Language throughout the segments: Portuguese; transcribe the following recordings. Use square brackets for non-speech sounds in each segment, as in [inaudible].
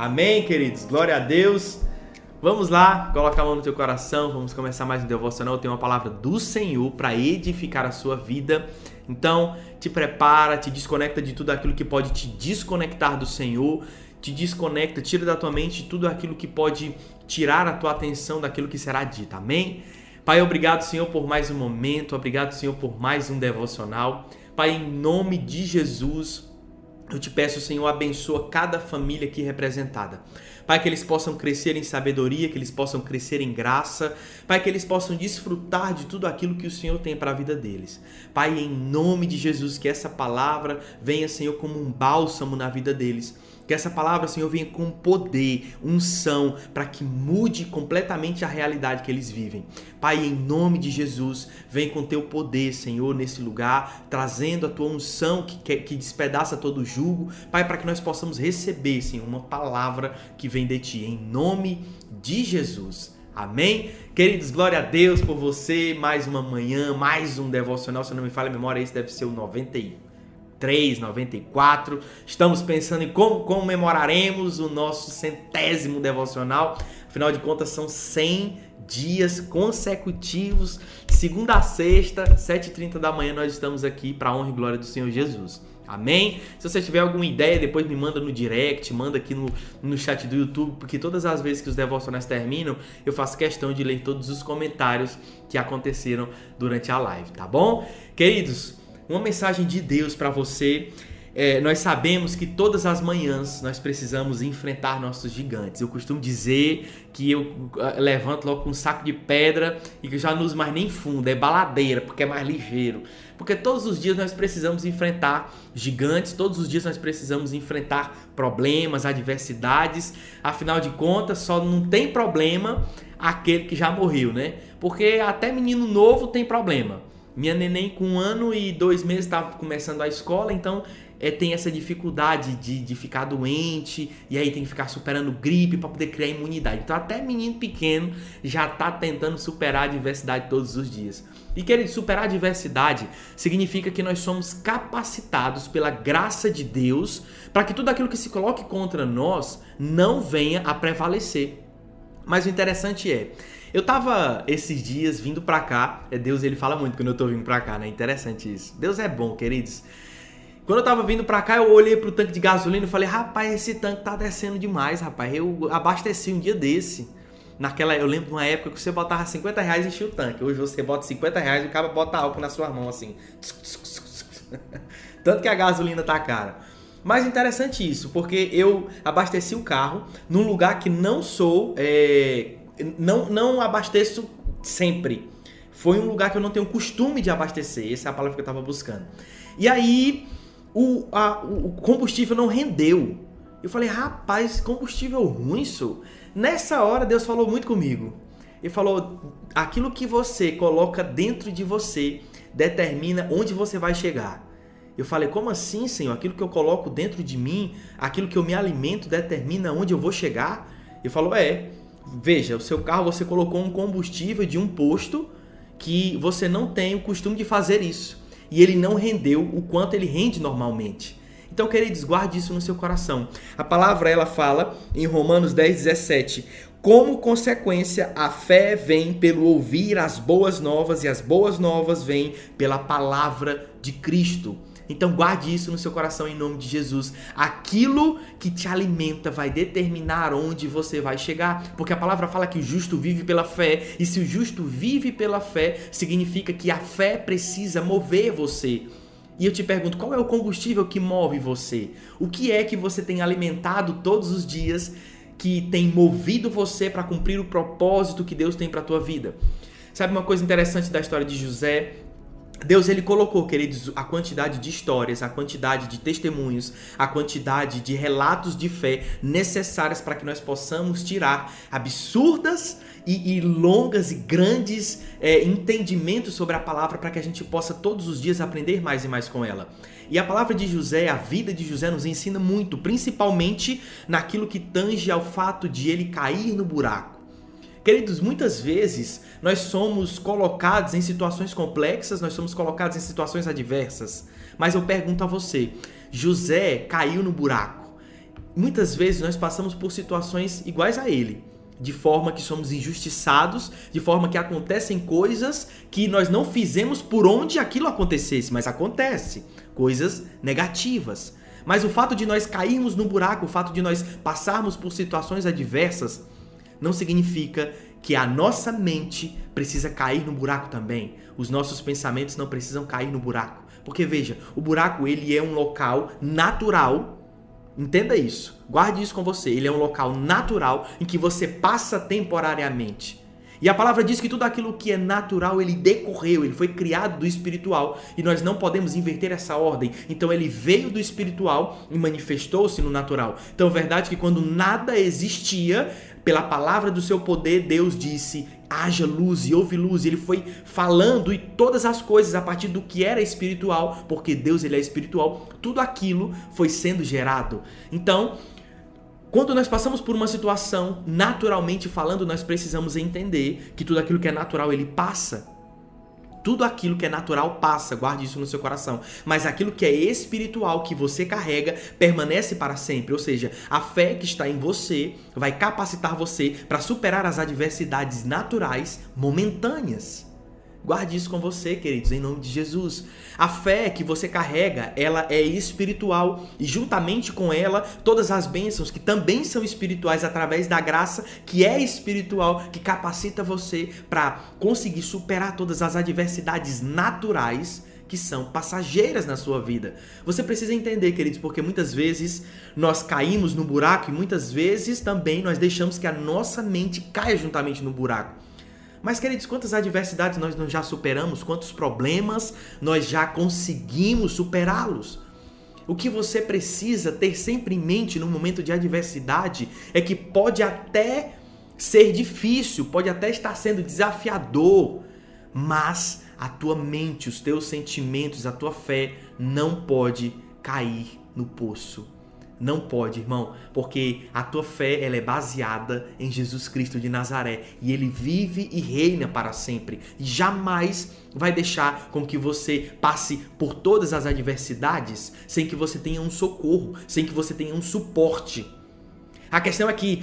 Amém, queridos? Glória a Deus. Vamos lá, coloca a mão no teu coração, vamos começar mais um devocional. Tenho uma palavra do Senhor para edificar a sua vida. Então, te prepara, te desconecta de tudo aquilo que pode te desconectar do Senhor, te desconecta, tira da tua mente tudo aquilo que pode tirar a tua atenção daquilo que será dito. Amém? Pai, obrigado, Senhor, por mais um momento, obrigado, Senhor, por mais um devocional. Pai, em nome de Jesus, eu te peço, Senhor, abençoa cada família aqui representada. Pai, que eles possam crescer em sabedoria, que eles possam crescer em graça. Pai, que eles possam desfrutar de tudo aquilo que o Senhor tem para a vida deles. Pai, em nome de Jesus, que essa palavra venha, Senhor, como um bálsamo na vida deles que essa palavra, Senhor, venha com poder, unção, para que mude completamente a realidade que eles vivem. Pai, em nome de Jesus, vem com teu poder, Senhor, nesse lugar, trazendo a tua unção que, que despedaça todo o jugo. Pai, para que nós possamos receber, Senhor, uma palavra que vem de ti. Em nome de Jesus. Amém? Queridos, glória a Deus por você. Mais uma manhã, mais um devocional. Se não me falha a memória, esse deve ser o 91. 94. Estamos pensando em como comemoraremos o nosso centésimo devocional. Afinal de contas, são 100 dias consecutivos, segunda a sexta, 7h30 da manhã, nós estamos aqui para a honra e glória do Senhor Jesus. Amém? Se você tiver alguma ideia, depois me manda no direct, manda aqui no, no chat do YouTube, porque todas as vezes que os devocionais terminam, eu faço questão de ler todos os comentários que aconteceram durante a live, tá bom? Queridos, uma mensagem de Deus para você. É, nós sabemos que todas as manhãs nós precisamos enfrentar nossos gigantes. Eu costumo dizer que eu ah, levanto logo com um saco de pedra e que já não uso mais nem fundo, é baladeira, porque é mais ligeiro. Porque todos os dias nós precisamos enfrentar gigantes, todos os dias nós precisamos enfrentar problemas, adversidades. Afinal de contas, só não tem problema aquele que já morreu, né? Porque até menino novo tem problema. Minha neném com um ano e dois meses estava começando a escola, então é, tem essa dificuldade de, de ficar doente e aí tem que ficar superando gripe para poder criar imunidade. Então até menino pequeno já está tentando superar a adversidade todos os dias. E querido, superar a adversidade significa que nós somos capacitados pela graça de Deus para que tudo aquilo que se coloque contra nós não venha a prevalecer. Mas o interessante é, eu tava esses dias vindo pra cá, é Deus ele fala muito quando eu tô vindo pra cá, né? Interessante isso. Deus é bom, queridos. Quando eu tava vindo pra cá, eu olhei pro tanque de gasolina e falei, rapaz, esse tanque tá descendo demais, rapaz. Eu abasteci um dia desse. Naquela, eu lembro de uma época que você botava 50 reais e enchia o tanque. Hoje você bota 50 reais e o cara bota álcool na sua mão, assim. [laughs] Tanto que a gasolina tá cara. Mas interessante isso, porque eu abasteci o carro num lugar que não sou é, não, não abasteço sempre. Foi um lugar que eu não tenho costume de abastecer. Essa é a palavra que eu estava buscando. E aí o, a, o combustível não rendeu. Eu falei, rapaz, combustível ruim isso. Nessa hora Deus falou muito comigo. Ele falou: aquilo que você coloca dentro de você determina onde você vai chegar. Eu falei: como assim, Senhor? Aquilo que eu coloco dentro de mim, aquilo que eu me alimento determina onde eu vou chegar? Ele falou: é. Veja, o seu carro você colocou um combustível de um posto que você não tem o costume de fazer isso. E ele não rendeu o quanto ele rende normalmente. Então, queridos, guarde isso no seu coração. A palavra ela fala em Romanos 10, 17: Como consequência, a fé vem pelo ouvir as boas novas, e as boas novas vêm pela palavra de Cristo. Então guarde isso no seu coração em nome de Jesus. Aquilo que te alimenta vai determinar onde você vai chegar, porque a palavra fala que o justo vive pela fé, e se o justo vive pela fé, significa que a fé precisa mover você. E eu te pergunto, qual é o combustível que move você? O que é que você tem alimentado todos os dias que tem movido você para cumprir o propósito que Deus tem para tua vida? Sabe uma coisa interessante da história de José? Deus ele colocou, queridos, a quantidade de histórias, a quantidade de testemunhos, a quantidade de relatos de fé necessárias para que nós possamos tirar absurdas e, e longas e grandes é, entendimentos sobre a palavra para que a gente possa todos os dias aprender mais e mais com ela. E a palavra de José, a vida de José nos ensina muito, principalmente naquilo que tange ao fato de ele cair no buraco. Queridos, muitas vezes nós somos colocados em situações complexas, nós somos colocados em situações adversas. Mas eu pergunto a você: José caiu no buraco. muitas vezes nós passamos por situações iguais a ele, de forma que somos injustiçados, de forma que acontecem coisas que nós não fizemos por onde aquilo acontecesse, mas acontece, coisas negativas. Mas o fato de nós cairmos no buraco, o fato de nós passarmos por situações adversas, não significa que a nossa mente precisa cair no buraco também. Os nossos pensamentos não precisam cair no buraco. Porque veja, o buraco ele é um local natural. Entenda isso. Guarde isso com você. Ele é um local natural em que você passa temporariamente. E a palavra diz que tudo aquilo que é natural, ele decorreu, ele foi criado do espiritual, e nós não podemos inverter essa ordem. Então ele veio do espiritual e manifestou-se no natural. Então é verdade que quando nada existia, pela palavra do seu poder, Deus disse: haja luz e houve luz. Ele foi falando e todas as coisas a partir do que era espiritual, porque Deus ele é espiritual. Tudo aquilo foi sendo gerado. Então, quando nós passamos por uma situação, naturalmente falando, nós precisamos entender que tudo aquilo que é natural ele passa. Tudo aquilo que é natural passa, guarde isso no seu coração. Mas aquilo que é espiritual, que você carrega, permanece para sempre. Ou seja, a fé que está em você vai capacitar você para superar as adversidades naturais momentâneas. Guarde isso com você, queridos, em nome de Jesus. A fé que você carrega, ela é espiritual e juntamente com ela, todas as bênçãos que também são espirituais através da graça que é espiritual, que capacita você para conseguir superar todas as adversidades naturais que são passageiras na sua vida. Você precisa entender, queridos, porque muitas vezes nós caímos no buraco e muitas vezes também nós deixamos que a nossa mente caia juntamente no buraco. Mas, queridos, quantas adversidades nós já superamos, quantos problemas nós já conseguimos superá-los. O que você precisa ter sempre em mente no momento de adversidade é que pode até ser difícil, pode até estar sendo desafiador, mas a tua mente, os teus sentimentos, a tua fé não pode cair no poço não pode, irmão, porque a tua fé ela é baseada em Jesus Cristo de Nazaré e ele vive e reina para sempre. E jamais vai deixar com que você passe por todas as adversidades sem que você tenha um socorro, sem que você tenha um suporte. A questão é que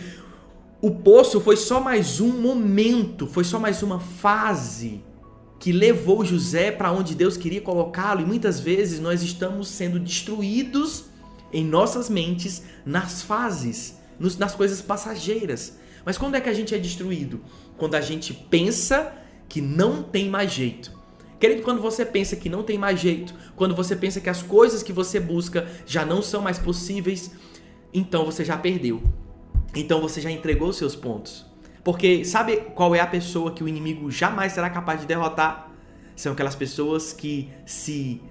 o poço foi só mais um momento, foi só mais uma fase que levou José para onde Deus queria colocá-lo, e muitas vezes nós estamos sendo destruídos em nossas mentes nas fases, nos, nas coisas passageiras. Mas quando é que a gente é destruído? Quando a gente pensa que não tem mais jeito. Querido, quando você pensa que não tem mais jeito, quando você pensa que as coisas que você busca já não são mais possíveis, então você já perdeu. Então você já entregou seus pontos. Porque sabe qual é a pessoa que o inimigo jamais será capaz de derrotar? São aquelas pessoas que se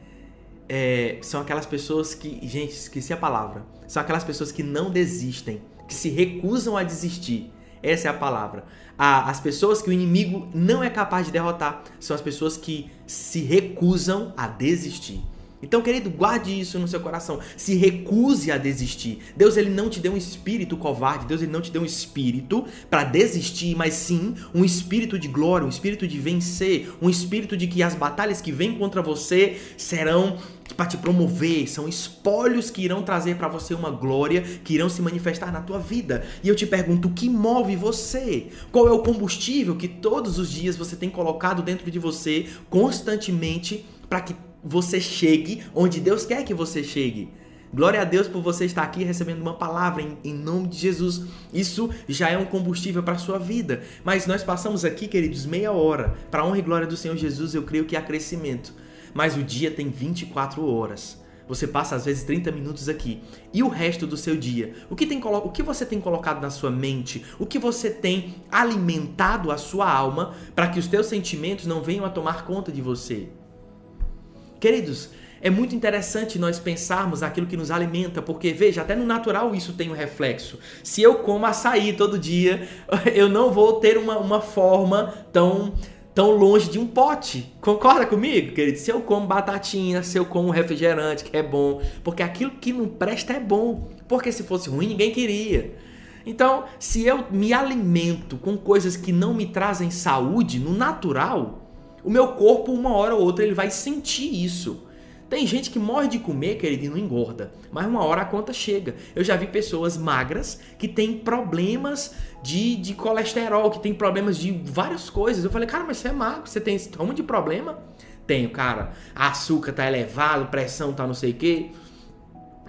é, são aquelas pessoas que, gente, esqueci a palavra. São aquelas pessoas que não desistem, que se recusam a desistir. Essa é a palavra. as pessoas que o inimigo não é capaz de derrotar são as pessoas que se recusam a desistir. Então, querido, guarde isso no seu coração. Se recuse a desistir. Deus ele não te deu um espírito covarde. Deus ele não te deu um espírito para desistir, mas sim um espírito de glória, um espírito de vencer, um espírito de que as batalhas que vêm contra você serão para te promover, são espólios que irão trazer para você uma glória, que irão se manifestar na tua vida. E eu te pergunto, o que move você? Qual é o combustível que todos os dias você tem colocado dentro de você constantemente para que você chegue onde Deus quer que você chegue. Glória a Deus por você estar aqui recebendo uma palavra em, em nome de Jesus. Isso já é um combustível para a sua vida. Mas nós passamos aqui, queridos, meia hora. Para a honra e glória do Senhor Jesus, eu creio que há crescimento. Mas o dia tem 24 horas. Você passa às vezes 30 minutos aqui. E o resto do seu dia? O que, tem, o que você tem colocado na sua mente? O que você tem alimentado a sua alma para que os teus sentimentos não venham a tomar conta de você? Queridos, é muito interessante nós pensarmos aquilo que nos alimenta, porque veja, até no natural isso tem um reflexo. Se eu como açaí todo dia, [laughs] eu não vou ter uma, uma forma tão tão longe de um pote. Concorda comigo, querido? Se eu como batatinha, se eu como refrigerante, que é bom, porque aquilo que não presta é bom, porque se fosse ruim ninguém queria. Então, se eu me alimento com coisas que não me trazem saúde no natural, o meu corpo, uma hora ou outra, ele vai sentir isso. Tem gente que morre de comer, querido, e não engorda. Mas uma hora a conta chega. Eu já vi pessoas magras que têm problemas de, de colesterol, que têm problemas de várias coisas. Eu falei, cara, mas você é magro, você tem esse de problema? Tenho, cara. Açúcar tá elevado, pressão tá não sei o quê.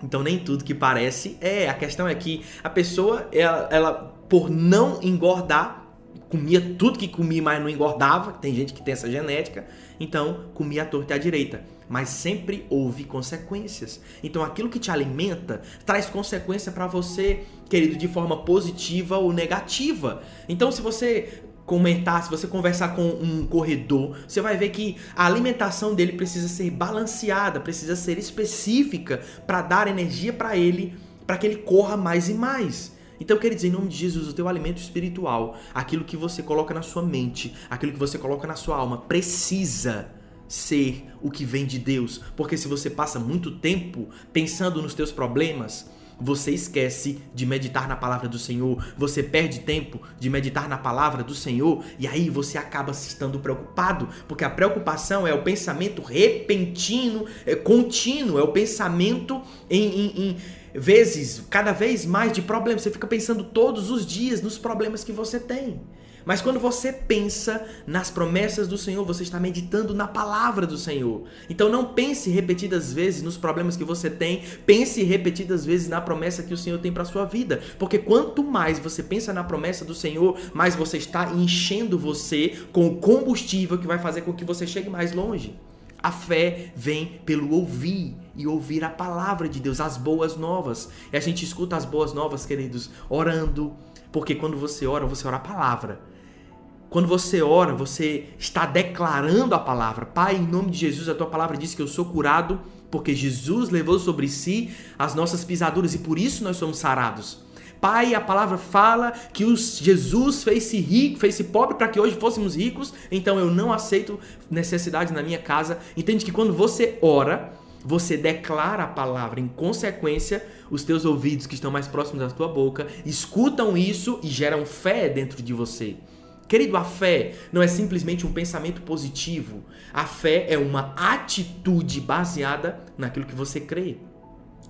Então nem tudo que parece é. A questão é que a pessoa, ela, ela por não engordar, comia tudo que comia, mas não engordava. Tem gente que tem essa genética. Então comia a torta e à direita. Mas sempre houve consequências. Então aquilo que te alimenta traz consequência para você, querido, de forma positiva ou negativa. Então se você comentar, se você conversar com um corredor, você vai ver que a alimentação dele precisa ser balanceada, precisa ser específica para dar energia para ele, para que ele corra mais e mais. Então eu quero dizer em nome de Jesus, o teu alimento espiritual, aquilo que você coloca na sua mente, aquilo que você coloca na sua alma, precisa ser o que vem de Deus, porque se você passa muito tempo pensando nos teus problemas, você esquece de meditar na palavra do Senhor, você perde tempo de meditar na palavra do Senhor e aí você acaba se estando preocupado, porque a preocupação é o pensamento repentino, é contínuo, é o pensamento em, em, em vezes, cada vez mais de problemas. Você fica pensando todos os dias nos problemas que você tem. Mas quando você pensa nas promessas do Senhor, você está meditando na palavra do Senhor. Então não pense repetidas vezes nos problemas que você tem, pense repetidas vezes na promessa que o Senhor tem para sua vida, porque quanto mais você pensa na promessa do Senhor, mais você está enchendo você com o combustível que vai fazer com que você chegue mais longe. A fé vem pelo ouvir e ouvir a palavra de Deus, as boas novas. E a gente escuta as boas novas, queridos, orando, porque quando você ora, você ora a palavra. Quando você ora, você está declarando a palavra. Pai, em nome de Jesus, a tua palavra diz que eu sou curado porque Jesus levou sobre si as nossas pisaduras e por isso nós somos sarados. Pai, a palavra fala que os Jesus fez-se rico, fez-se pobre para que hoje fôssemos ricos, então eu não aceito necessidade na minha casa. Entende que quando você ora, você declara a palavra, em consequência, os teus ouvidos que estão mais próximos da tua boca escutam isso e geram fé dentro de você. Querido, a fé não é simplesmente um pensamento positivo. A fé é uma atitude baseada naquilo que você crê.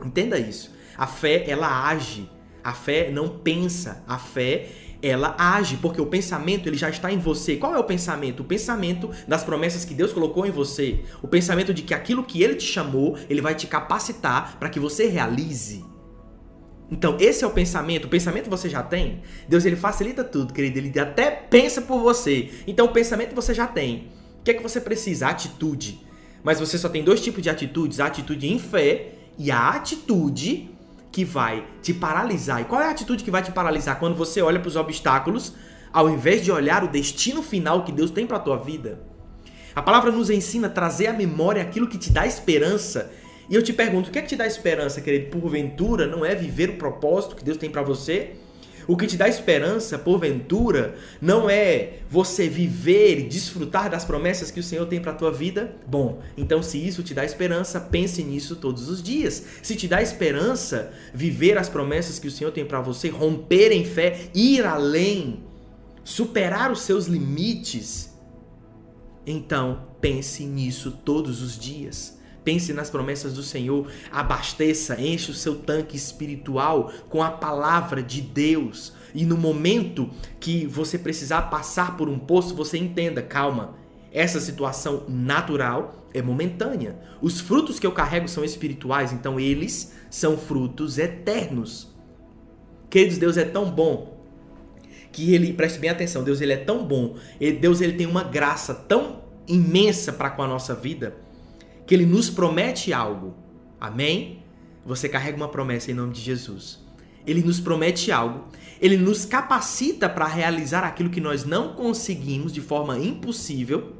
Entenda isso. A fé, ela age. A fé não pensa. A fé, ela age, porque o pensamento ele já está em você. Qual é o pensamento? O pensamento das promessas que Deus colocou em você. O pensamento de que aquilo que ele te chamou, ele vai te capacitar para que você realize. Então, esse é o pensamento. O pensamento você já tem. Deus ele facilita tudo, querido. Ele até pensa por você. Então, o pensamento você já tem. O que é que você precisa? Atitude. Mas você só tem dois tipos de atitudes: a atitude em fé e a atitude que vai te paralisar. E qual é a atitude que vai te paralisar? Quando você olha para os obstáculos, ao invés de olhar o destino final que Deus tem para a tua vida. A palavra nos ensina a trazer à memória aquilo que te dá esperança e eu te pergunto, o que é que te dá esperança, querido? Porventura não é viver o propósito que Deus tem para você? O que te dá esperança, porventura, não é você viver e desfrutar das promessas que o Senhor tem para a tua vida? Bom, então se isso te dá esperança, pense nisso todos os dias. Se te dá esperança viver as promessas que o Senhor tem para você, romper em fé, ir além, superar os seus limites, então pense nisso todos os dias. Pense nas promessas do Senhor, abasteça, enche o seu tanque espiritual com a palavra de Deus. E no momento que você precisar passar por um poço, você entenda, calma, essa situação natural é momentânea. Os frutos que eu carrego são espirituais, então eles são frutos eternos. Queridos, Deus é tão bom que ele, preste bem atenção, Deus ele é tão bom, Deus ele tem uma graça tão imensa para com a nossa vida que ele nos promete algo. Amém? Você carrega uma promessa em nome de Jesus. Ele nos promete algo, ele nos capacita para realizar aquilo que nós não conseguimos de forma impossível.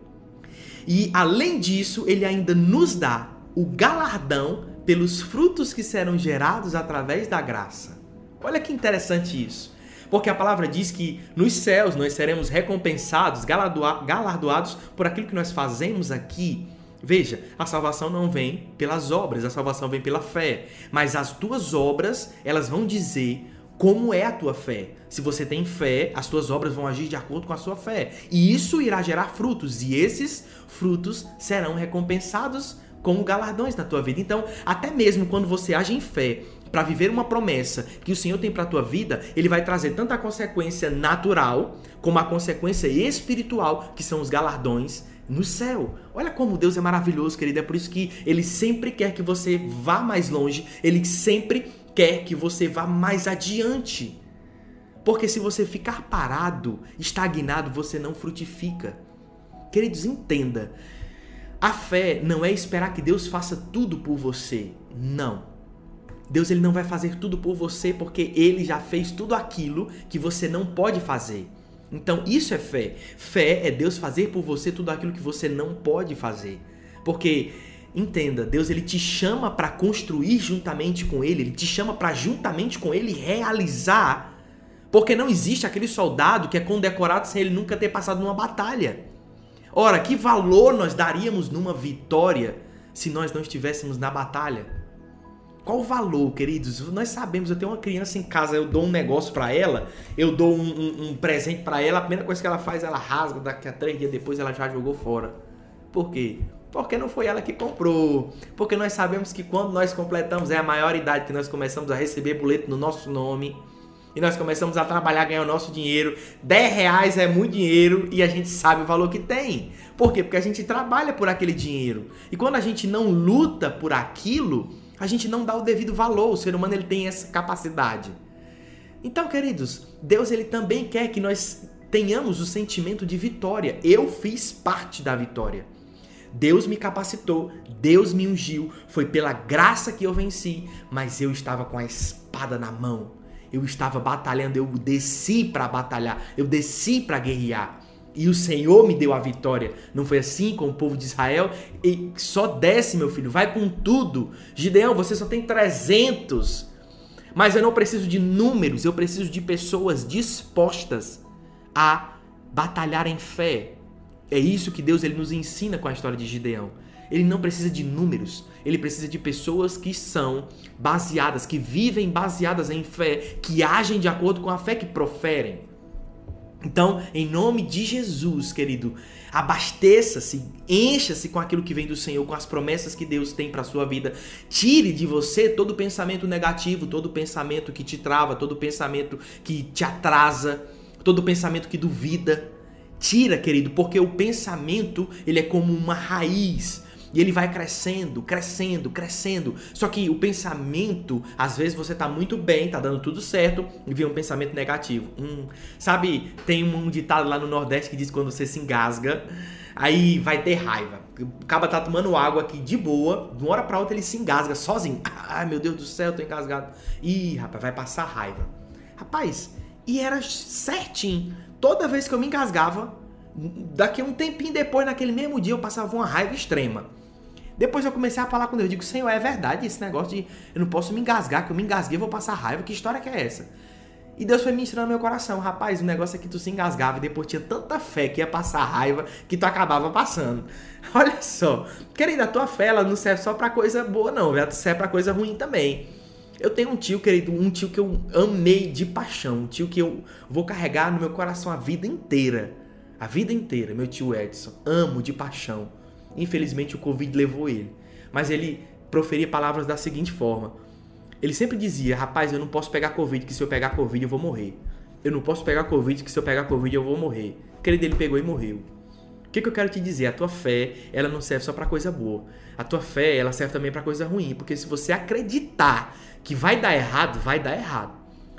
E além disso, ele ainda nos dá o galardão pelos frutos que serão gerados através da graça. Olha que interessante isso. Porque a palavra diz que nos céus nós seremos recompensados, galardoados por aquilo que nós fazemos aqui Veja, a salvação não vem pelas obras, a salvação vem pela fé. Mas as tuas obras, elas vão dizer como é a tua fé. Se você tem fé, as tuas obras vão agir de acordo com a sua fé. E isso irá gerar frutos, e esses frutos serão recompensados como galardões na tua vida. Então, até mesmo quando você age em fé para viver uma promessa que o Senhor tem para tua vida, ele vai trazer tanto a consequência natural como a consequência espiritual, que são os galardões no céu. Olha como Deus é maravilhoso, querido. É por isso que ele sempre quer que você vá mais longe, ele sempre quer que você vá mais adiante. Porque se você ficar parado, estagnado, você não frutifica. Queridos, entenda. A fé não é esperar que Deus faça tudo por você. Não. Deus ele não vai fazer tudo por você porque ele já fez tudo aquilo que você não pode fazer. Então, isso é fé. Fé é Deus fazer por você tudo aquilo que você não pode fazer. Porque entenda, Deus ele te chama para construir juntamente com ele, ele te chama para juntamente com ele realizar. Porque não existe aquele soldado que é condecorado sem ele nunca ter passado numa batalha. Ora, que valor nós daríamos numa vitória se nós não estivéssemos na batalha? Qual o valor, queridos? Nós sabemos, eu tenho uma criança em casa, eu dou um negócio para ela, eu dou um, um, um presente para ela, a primeira coisa que ela faz, ela rasga, daqui a três dias depois ela já jogou fora. Por quê? Porque não foi ela que comprou. Porque nós sabemos que quando nós completamos, é a maior idade que nós começamos a receber boleto no nosso nome e nós começamos a trabalhar, ganhar o nosso dinheiro. 10 reais é muito dinheiro e a gente sabe o valor que tem. Por quê? Porque a gente trabalha por aquele dinheiro. E quando a gente não luta por aquilo, a gente não dá o devido valor. O ser humano ele tem essa capacidade. Então, queridos, Deus ele também quer que nós tenhamos o sentimento de vitória. Eu fiz parte da vitória. Deus me capacitou, Deus me ungiu, foi pela graça que eu venci, mas eu estava com a espada na mão. Eu estava batalhando, eu desci para batalhar, eu desci para guerrear. E o Senhor me deu a vitória. Não foi assim com o povo de Israel? E só desce, meu filho, vai com tudo. Gideão, você só tem 300. Mas eu não preciso de números, eu preciso de pessoas dispostas a batalhar em fé. É isso que Deus ele nos ensina com a história de Gideão. Ele não precisa de números, ele precisa de pessoas que são baseadas, que vivem baseadas em fé, que agem de acordo com a fé que proferem. Então, em nome de Jesus, querido, abasteça-se, encha-se com aquilo que vem do Senhor, com as promessas que Deus tem para sua vida. Tire de você todo pensamento negativo, todo pensamento que te trava, todo pensamento que te atrasa, todo pensamento que duvida. Tira, querido, porque o pensamento, ele é como uma raiz e ele vai crescendo, crescendo, crescendo. Só que o pensamento, às vezes você tá muito bem, tá dando tudo certo, e vem um pensamento negativo. Hum, sabe, tem um ditado lá no Nordeste que diz que quando você se engasga, aí vai ter raiva. O cara tá tomando água aqui de boa, de uma hora pra outra ele se engasga sozinho. [laughs] Ai meu Deus do céu, tô engasgado. Ih, rapaz, vai passar raiva. Rapaz, e era certinho. Toda vez que eu me engasgava, daqui a um tempinho depois, naquele mesmo dia, eu passava uma raiva extrema. Depois eu comecei a falar com Deus, eu digo, Senhor, é verdade esse negócio de eu não posso me engasgar, que eu me engasguei, vou passar raiva, que história que é essa? E Deus foi me ensinando no meu coração, rapaz, o negócio é que tu se engasgava e depois tinha tanta fé que ia passar raiva que tu acabava passando. [laughs] Olha só, querida, a tua fé ela não serve só pra coisa boa, não, ela serve pra coisa ruim também. Eu tenho um tio, querido, um tio que eu amei de paixão, um tio que eu vou carregar no meu coração a vida inteira. A vida inteira, meu tio Edson. Amo de paixão. Infelizmente o Covid levou ele. Mas ele proferia palavras da seguinte forma: ele sempre dizia, rapaz, eu não posso pegar Covid, que se eu pegar Covid eu vou morrer. Eu não posso pegar Covid, que se eu pegar Covid eu vou morrer. Querido, ele pegou e morreu. O que, que eu quero te dizer? A tua fé, ela não serve só para coisa boa. A tua fé, ela serve também para coisa ruim. Porque se você acreditar que vai dar errado, vai dar errado.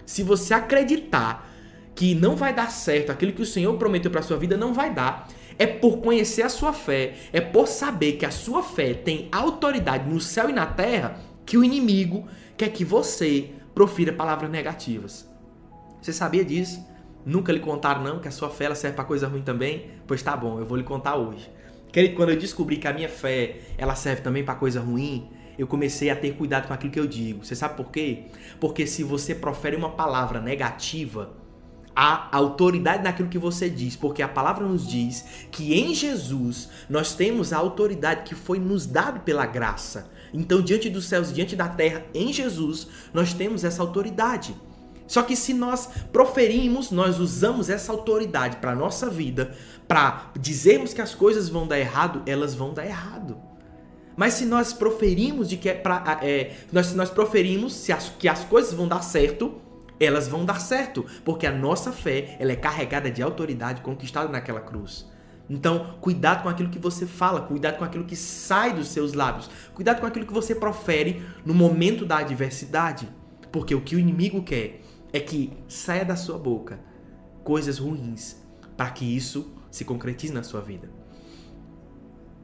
Se você acreditar que não vai dar certo, aquilo que o Senhor prometeu para sua vida não vai dar, é por conhecer a sua fé, é por saber que a sua fé tem autoridade no céu e na terra, que o inimigo quer que você profira palavras negativas. Você sabia disso? Nunca lhe contaram não que a sua fé ela serve para coisa ruim também? Pois tá bom, eu vou lhe contar hoje. Querido, quando eu descobri que a minha fé ela serve também para coisa ruim, eu comecei a ter cuidado com aquilo que eu digo. Você sabe por quê? Porque se você profere uma palavra negativa, a autoridade naquilo que você diz, porque a palavra nos diz que em Jesus nós temos a autoridade que foi nos dada pela graça. Então, diante dos céus, diante da terra, em Jesus, nós temos essa autoridade. Só que se nós proferimos, nós usamos essa autoridade para nossa vida, para dizermos que as coisas vão dar errado, elas vão dar errado. Mas se nós proferimos de que é é, nós, nós proferimos se as, que as coisas vão dar certo, elas vão dar certo, porque a nossa fé ela é carregada de autoridade conquistada naquela cruz. Então, cuidado com aquilo que você fala, cuidado com aquilo que sai dos seus lábios, cuidado com aquilo que você profere no momento da adversidade, porque o que o inimigo quer é que saia da sua boca coisas ruins, para que isso se concretize na sua vida.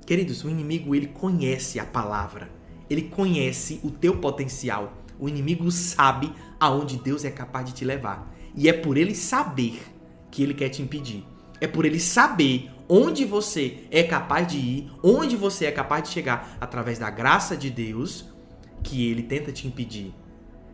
Queridos, o inimigo ele conhece a palavra, ele conhece o teu potencial. O inimigo sabe aonde Deus é capaz de te levar. E é por ele saber que ele quer te impedir. É por ele saber onde você é capaz de ir, onde você é capaz de chegar através da graça de Deus, que ele tenta te impedir.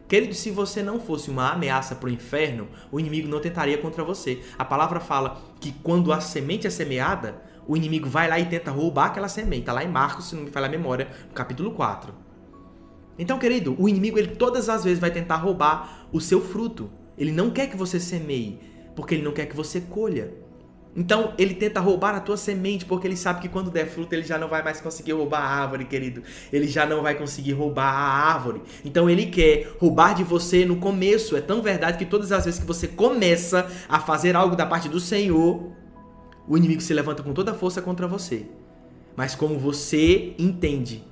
Querido, se você não fosse uma ameaça para o inferno, o inimigo não tentaria contra você. A palavra fala que quando a semente é semeada, o inimigo vai lá e tenta roubar aquela semente. Está lá em Marcos, se não me falha a memória, no capítulo 4. Então, querido, o inimigo ele todas as vezes vai tentar roubar o seu fruto. Ele não quer que você semeie, porque ele não quer que você colha. Então ele tenta roubar a tua semente, porque ele sabe que quando der fruto ele já não vai mais conseguir roubar a árvore, querido. Ele já não vai conseguir roubar a árvore. Então ele quer roubar de você no começo. É tão verdade que todas as vezes que você começa a fazer algo da parte do Senhor, o inimigo se levanta com toda a força contra você. Mas como você entende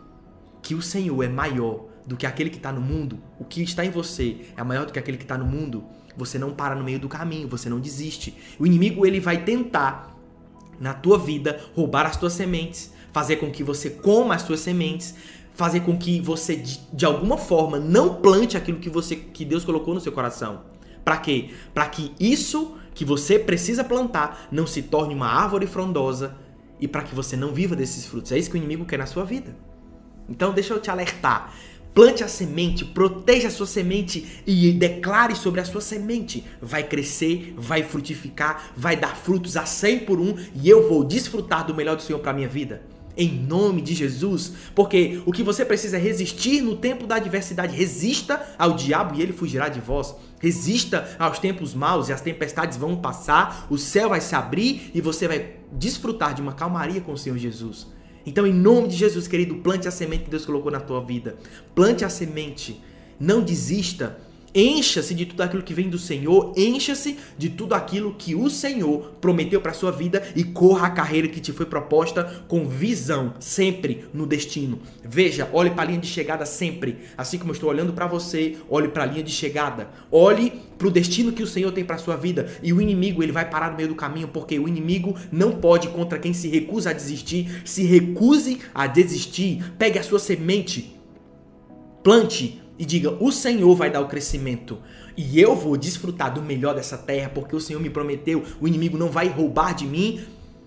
que o Senhor é maior do que aquele que está no mundo, o que está em você é maior do que aquele que está no mundo, você não para no meio do caminho, você não desiste. O inimigo ele vai tentar na tua vida roubar as tuas sementes, fazer com que você coma as tuas sementes, fazer com que você de, de alguma forma não plante aquilo que você que Deus colocou no seu coração. Para quê? Para que isso que você precisa plantar não se torne uma árvore frondosa e para que você não viva desses frutos. É isso que o inimigo quer na sua vida. Então deixa eu te alertar. Plante a semente, proteja a sua semente e declare sobre a sua semente. Vai crescer, vai frutificar, vai dar frutos a 100 por um e eu vou desfrutar do melhor do Senhor para minha vida. Em nome de Jesus, porque o que você precisa é resistir no tempo da adversidade. Resista ao diabo e ele fugirá de vós. Resista aos tempos maus e as tempestades vão passar, o céu vai se abrir e você vai desfrutar de uma calmaria com o Senhor Jesus. Então, em nome de Jesus, querido, plante a semente que Deus colocou na tua vida. Plante a semente. Não desista. Encha-se de tudo aquilo que vem do Senhor, encha-se de tudo aquilo que o Senhor prometeu para sua vida e corra a carreira que te foi proposta com visão, sempre no destino. Veja, olhe para a linha de chegada sempre, assim como eu estou olhando para você, olhe para a linha de chegada. Olhe para o destino que o Senhor tem para sua vida e o inimigo ele vai parar no meio do caminho porque o inimigo não pode contra quem se recusa a desistir. Se recuse a desistir, pegue a sua semente, plante e diga: O Senhor vai dar o crescimento e eu vou desfrutar do melhor dessa terra, porque o Senhor me prometeu. O inimigo não vai roubar de mim,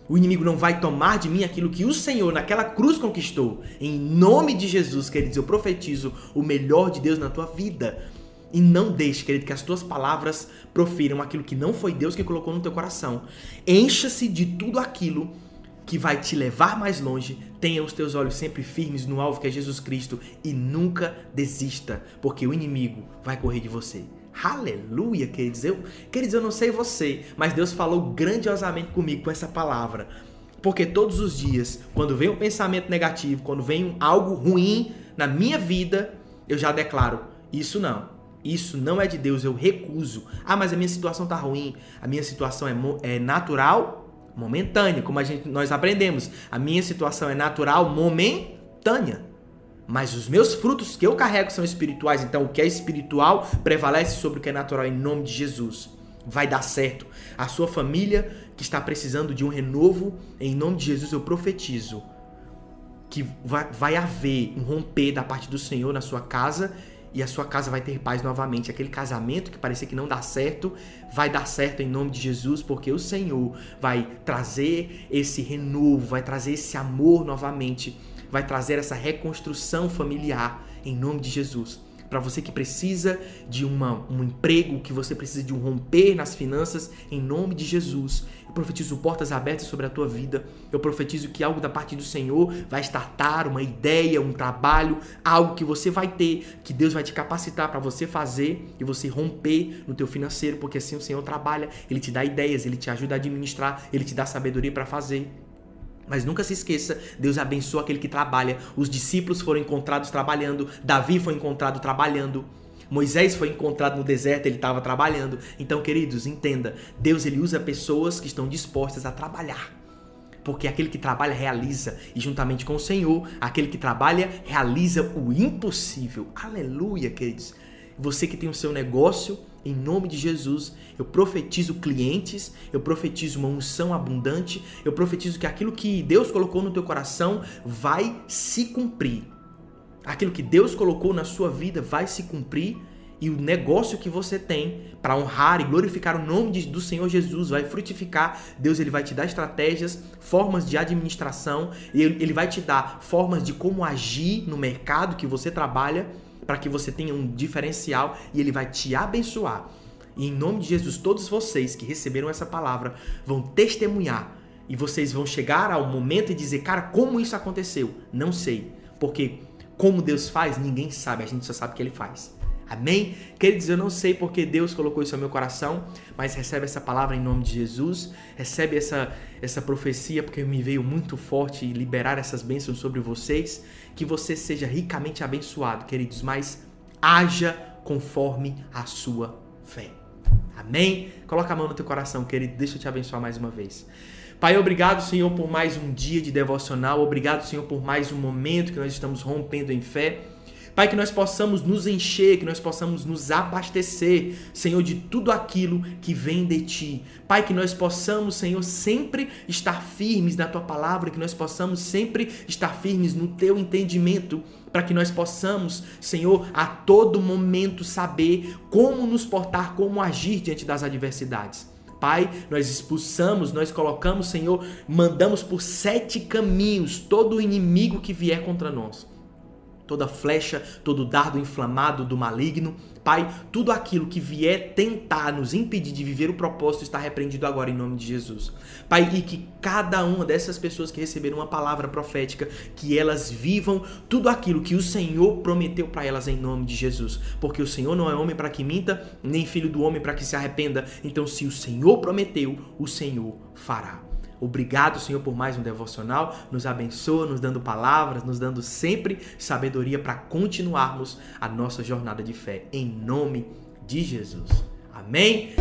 o inimigo não vai tomar de mim aquilo que o Senhor naquela cruz conquistou. Em nome de Jesus, queridos, eu profetizo o melhor de Deus na tua vida. E não deixe, querido, que as tuas palavras profiram aquilo que não foi Deus que colocou no teu coração. Encha-se de tudo aquilo que vai te levar mais longe. Tenha os teus olhos sempre firmes no alvo que é Jesus Cristo e nunca desista, porque o inimigo vai correr de você. Aleluia, queridos. Eu, queridos, eu não sei você, mas Deus falou grandiosamente comigo com essa palavra. Porque todos os dias, quando vem um pensamento negativo, quando vem algo ruim na minha vida, eu já declaro: Isso não, isso não é de Deus, eu recuso. Ah, mas a minha situação tá ruim, a minha situação é, é natural momentânea, como a gente, nós aprendemos. A minha situação é natural, momentânea. Mas os meus frutos que eu carrego são espirituais, então o que é espiritual prevalece sobre o que é natural em nome de Jesus. Vai dar certo. A sua família que está precisando de um renovo, em nome de Jesus eu profetizo que vai, vai haver um romper da parte do Senhor na sua casa e a sua casa vai ter paz novamente. Aquele casamento que parecia que não dá certo, vai dar certo em nome de Jesus, porque o Senhor vai trazer esse renovo, vai trazer esse amor novamente, vai trazer essa reconstrução familiar em nome de Jesus para você que precisa de uma, um emprego, que você precisa de um romper nas finanças, em nome de Jesus. Eu profetizo portas abertas sobre a tua vida. Eu profetizo que algo da parte do Senhor vai startar, uma ideia, um trabalho, algo que você vai ter, que Deus vai te capacitar para você fazer e você romper no teu financeiro, porque assim o Senhor trabalha, ele te dá ideias, ele te ajuda a administrar, ele te dá sabedoria para fazer. Mas nunca se esqueça, Deus abençoa aquele que trabalha. Os discípulos foram encontrados trabalhando, Davi foi encontrado trabalhando. Moisés foi encontrado no deserto, ele estava trabalhando. Então, queridos, entenda, Deus ele usa pessoas que estão dispostas a trabalhar. Porque aquele que trabalha realiza, e juntamente com o Senhor, aquele que trabalha realiza o impossível. Aleluia, queridos. Você que tem o seu negócio, em nome de Jesus, eu profetizo clientes, eu profetizo uma unção abundante, eu profetizo que aquilo que Deus colocou no teu coração vai se cumprir. Aquilo que Deus colocou na sua vida vai se cumprir e o negócio que você tem para honrar e glorificar o nome de, do Senhor Jesus vai frutificar. Deus ele vai te dar estratégias, formas de administração, ele, ele vai te dar formas de como agir no mercado que você trabalha para que você tenha um diferencial e ele vai te abençoar. E em nome de Jesus, todos vocês que receberam essa palavra vão testemunhar e vocês vão chegar ao momento e dizer: "Cara, como isso aconteceu?" Não sei, porque como Deus faz, ninguém sabe, a gente só sabe que ele faz. Amém? Queridos, eu não sei porque Deus colocou isso no meu coração, mas recebe essa palavra em nome de Jesus, recebe essa, essa profecia porque me veio muito forte liberar essas bênçãos sobre vocês, que você seja ricamente abençoado, queridos, mas haja conforme a sua fé. Amém? Coloca a mão no teu coração, querido, deixa eu te abençoar mais uma vez. Pai, obrigado, Senhor, por mais um dia de devocional, obrigado, Senhor, por mais um momento que nós estamos rompendo em fé. Pai, que nós possamos nos encher, que nós possamos nos abastecer, Senhor, de tudo aquilo que vem de Ti. Pai, que nós possamos, Senhor, sempre estar firmes na Tua palavra, que nós possamos sempre estar firmes no Teu entendimento, para que nós possamos, Senhor, a todo momento saber como nos portar, como agir diante das adversidades. Pai, nós expulsamos, nós colocamos, Senhor, mandamos por sete caminhos todo o inimigo que vier contra nós toda flecha, todo dardo inflamado do maligno. Pai, tudo aquilo que vier tentar nos impedir de viver o propósito está repreendido agora em nome de Jesus. Pai, e que cada uma dessas pessoas que receberam uma palavra profética, que elas vivam tudo aquilo que o Senhor prometeu para elas em nome de Jesus. Porque o Senhor não é homem para que minta, nem filho do homem para que se arrependa. Então, se o Senhor prometeu, o Senhor fará. Obrigado, Senhor, por mais um devocional. Nos abençoa, nos dando palavras, nos dando sempre sabedoria para continuarmos a nossa jornada de fé. Em nome de Jesus. Amém?